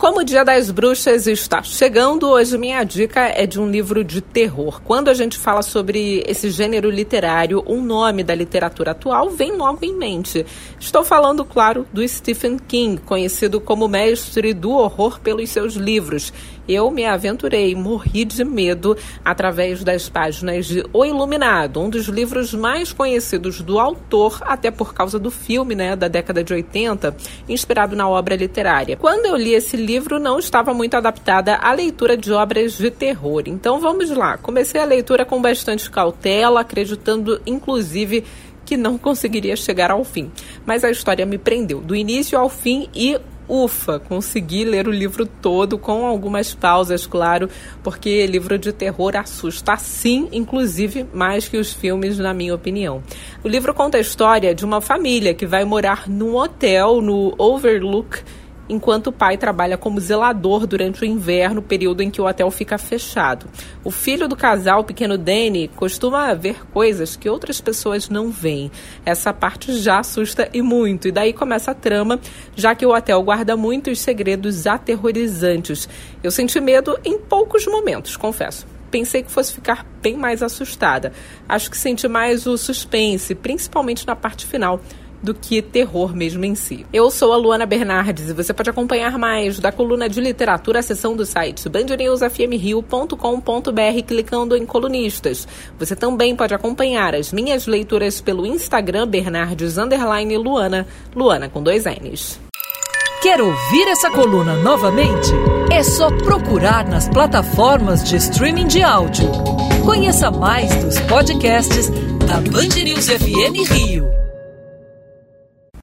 Como o Dia das Bruxas está chegando, hoje minha dica é de um livro de terror. Quando a gente fala sobre esse gênero literário, um nome da literatura atual vem logo em mente. Estou falando, claro, do Stephen King, conhecido como mestre do horror pelos seus livros. Eu me aventurei, morri de medo através das páginas de O Iluminado, um dos livros mais conhecidos do autor, até por causa do filme, né, da década de 80, inspirado na obra literária. Quando eu li esse livro não estava muito adaptada à leitura de obras de terror. Então vamos lá. Comecei a leitura com bastante cautela, acreditando inclusive que não conseguiria chegar ao fim. Mas a história me prendeu do início ao fim e ufa, consegui ler o livro todo, com algumas pausas, claro, porque livro de terror assusta sim, inclusive mais que os filmes, na minha opinião. O livro conta a história de uma família que vai morar num hotel no Overlook enquanto o pai trabalha como zelador durante o inverno, período em que o hotel fica fechado. O filho do casal, o pequeno Danny, costuma ver coisas que outras pessoas não veem. Essa parte já assusta e muito, e daí começa a trama, já que o hotel guarda muitos segredos aterrorizantes. Eu senti medo em poucos momentos, confesso pensei que fosse ficar bem mais assustada. Acho que senti mais o suspense, principalmente na parte final do que terror mesmo em si. Eu sou a Luana Bernardes e você pode acompanhar mais da coluna de literatura a seção do site bandnewsfmrio.com.br clicando em colunistas. Você também pode acompanhar as minhas leituras pelo Instagram Bernardes Luana, Luana com dois N's. Quer ouvir essa coluna novamente? É só procurar nas plataformas de streaming de áudio. Conheça mais dos podcasts da Band News FM Rio.